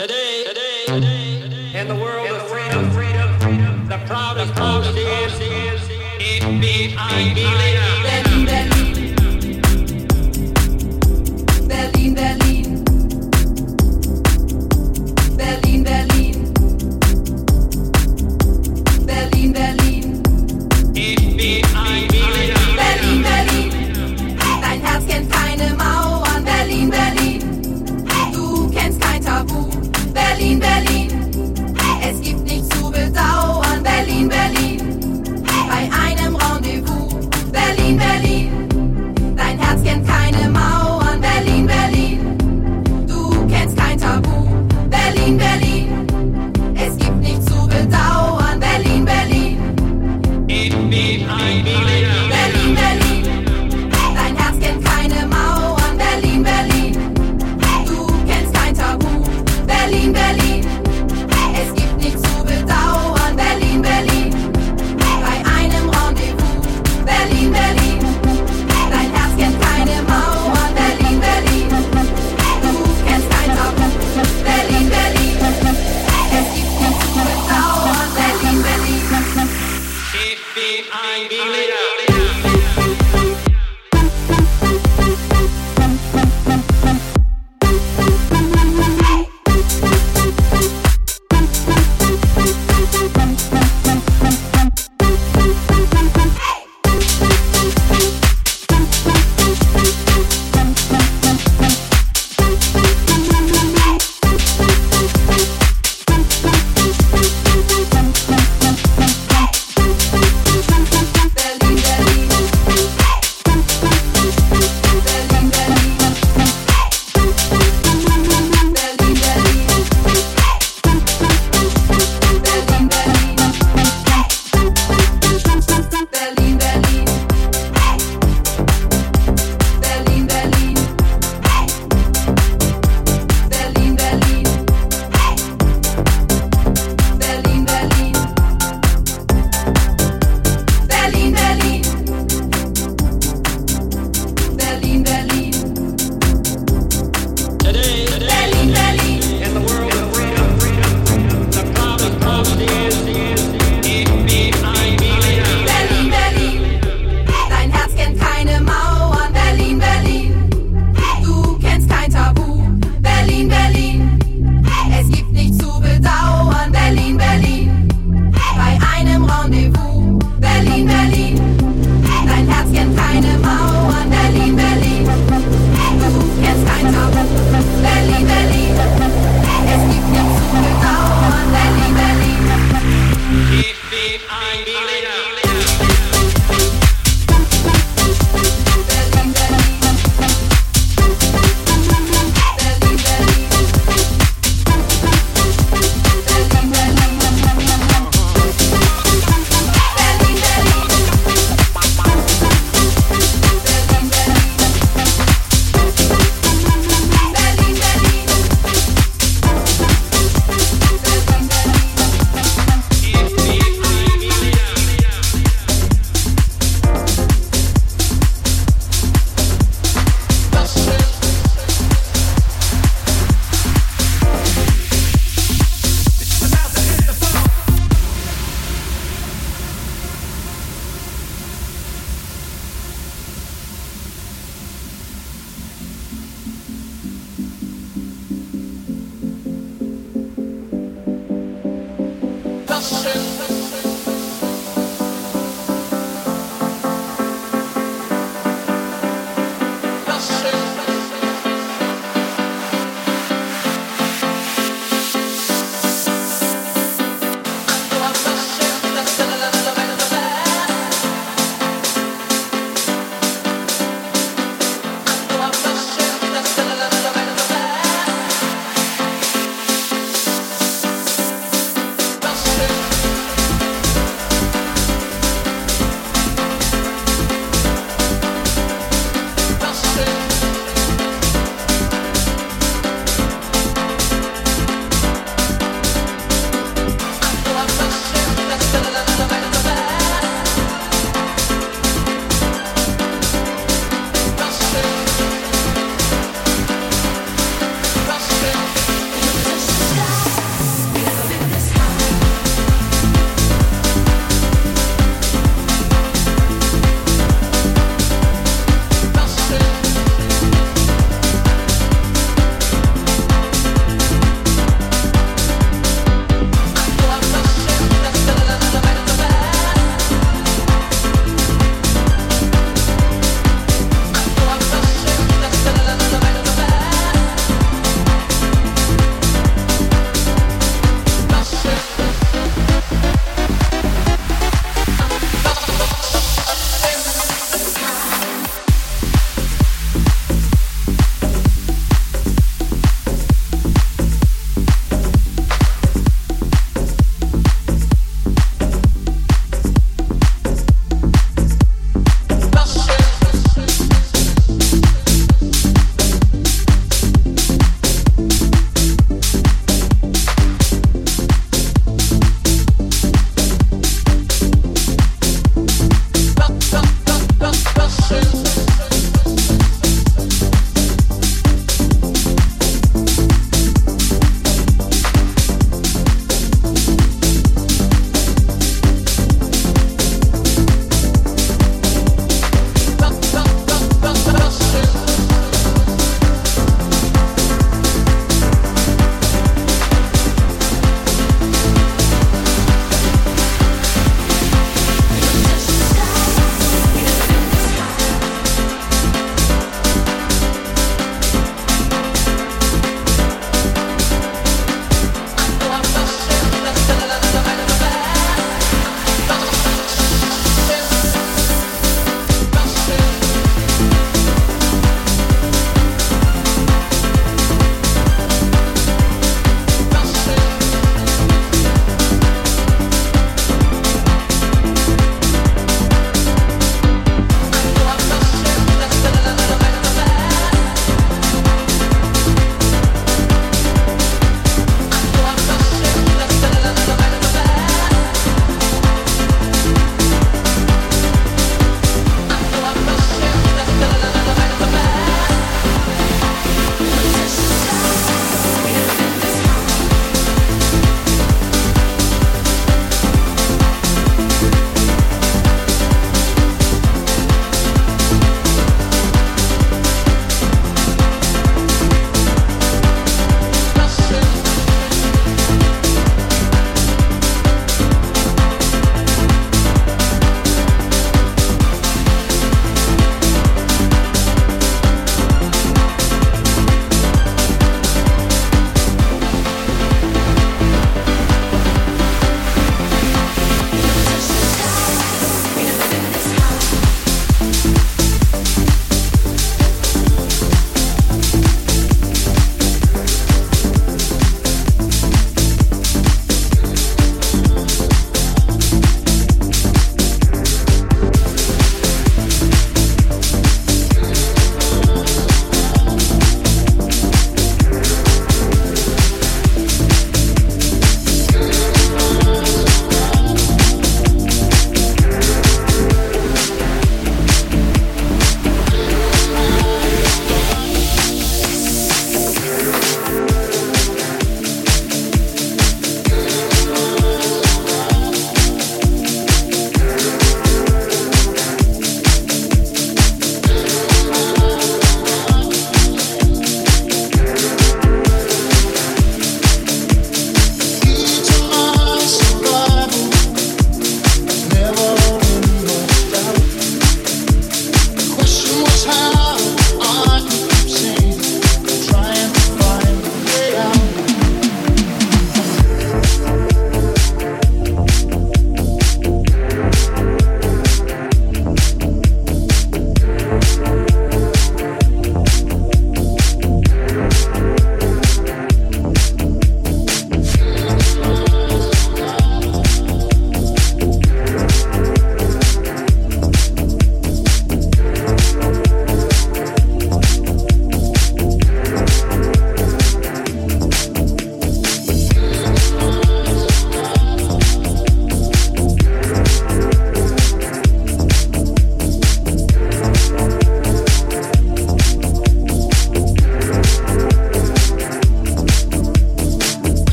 Today, today, today, today in the world in of freedom, freedom, freedom, the proudest, the proudest, proudest is, is, is, is, is, is, is, is,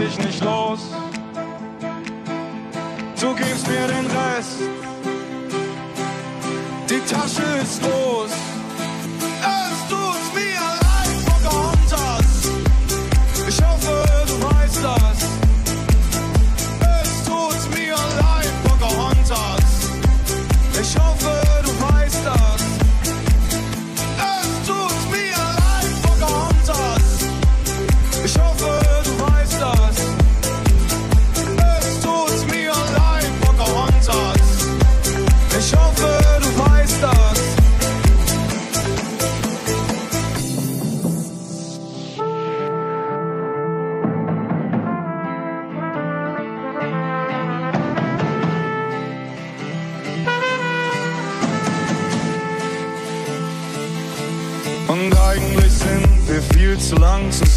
dich nicht los. Du gibst mir den Rest. Die Tasche ist los.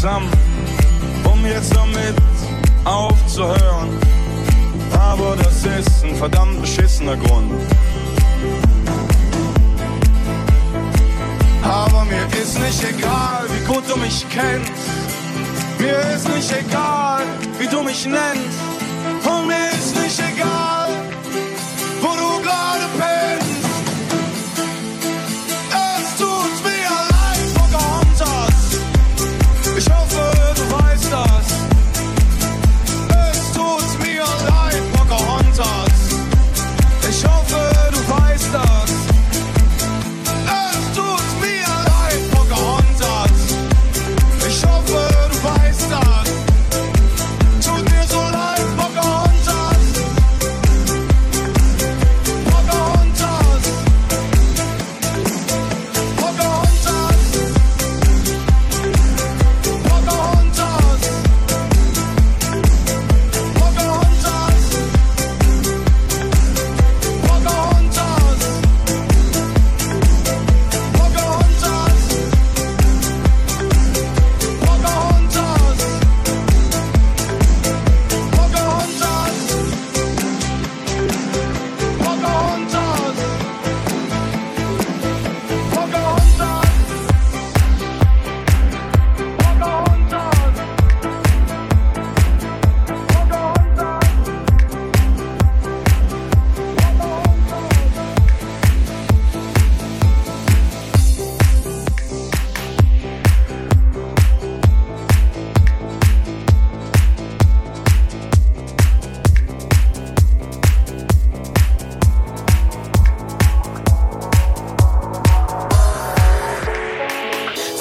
Zusammen, um jetzt damit aufzuhören. Aber das ist ein verdammt beschissener Grund. Aber mir ist nicht egal, wie gut du mich kennst. Mir ist nicht egal, wie du mich nennst.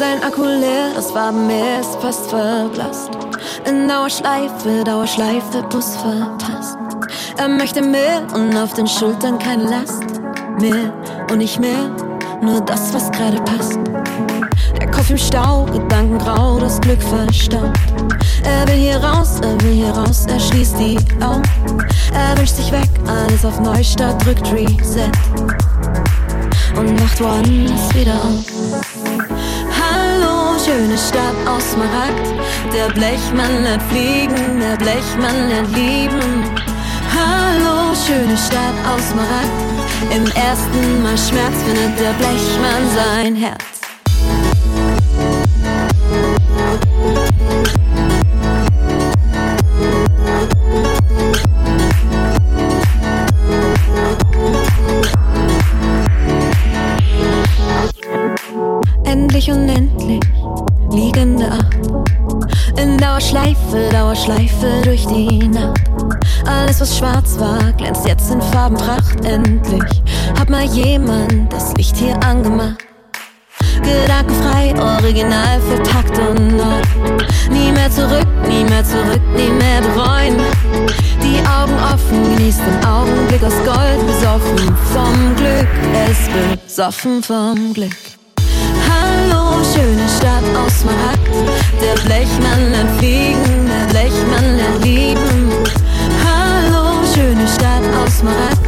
Mein Akku leer, das Wabenmeer ist fast verblasst. In Dauerschleife, Dauerschleife, Bus verpasst. Er möchte mehr und auf den Schultern keine Last. Mehr und nicht mehr, nur das, was gerade passt. Der Kopf im Stau, Gedanken grau, das Glück verstaubt. Er will hier raus, er will hier raus, er schließt die Augen. Er wünscht sich weg, alles auf Neustart, drückt Reset. Und wacht woanders wieder auf. Schöne Stadt aus Smaragd. Der Blechmann lernt fliegen, der Blechmann lernt lieben. Hallo, schöne Stadt aus Smaragd. Im ersten Mal Schmerz findet der Blechmann sein Herz. Dauerschleife durch die Nacht. Alles, was schwarz war, glänzt jetzt in Farbenpracht. Endlich hat mal jemand das Licht hier angemacht. Gedankenfrei, original verpackt und neu. Nie mehr zurück, nie mehr zurück, nie mehr bereuen. Die Augen offen, genießt den Augenblick aus Gold. Besoffen vom Glück, es besoffen vom Glück. Hallo, schöne Stadt aus Smaragd. Der Blechmann lernt fliegen, der Blechmann lernt lieben. Hallo, schöne Stadt aus Smaragd.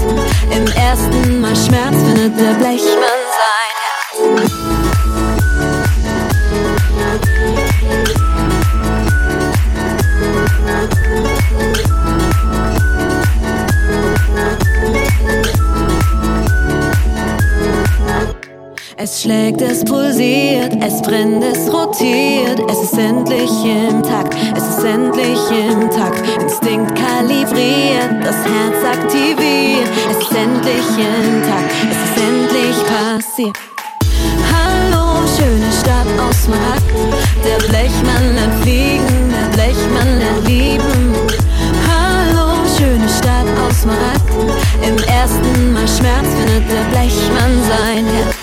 Im ersten Mal Schmerz findet der Blechmann sein Herz. Es schlägt, es pulsiert, es brennt, es rotiert. Es ist endlich im Takt, es ist endlich im Takt. Instinkt kalibriert, das Herz aktiviert. Es ist endlich im Takt, es ist endlich passiert. Hallo, schöne Stadt aus Smaragd. Der Blechmann lernt fliegen, der Blechmann lernt lieben. Hallo, schöne Stadt aus Smaragd. Im ersten Mal Schmerz findet der Blechmann sein Herz.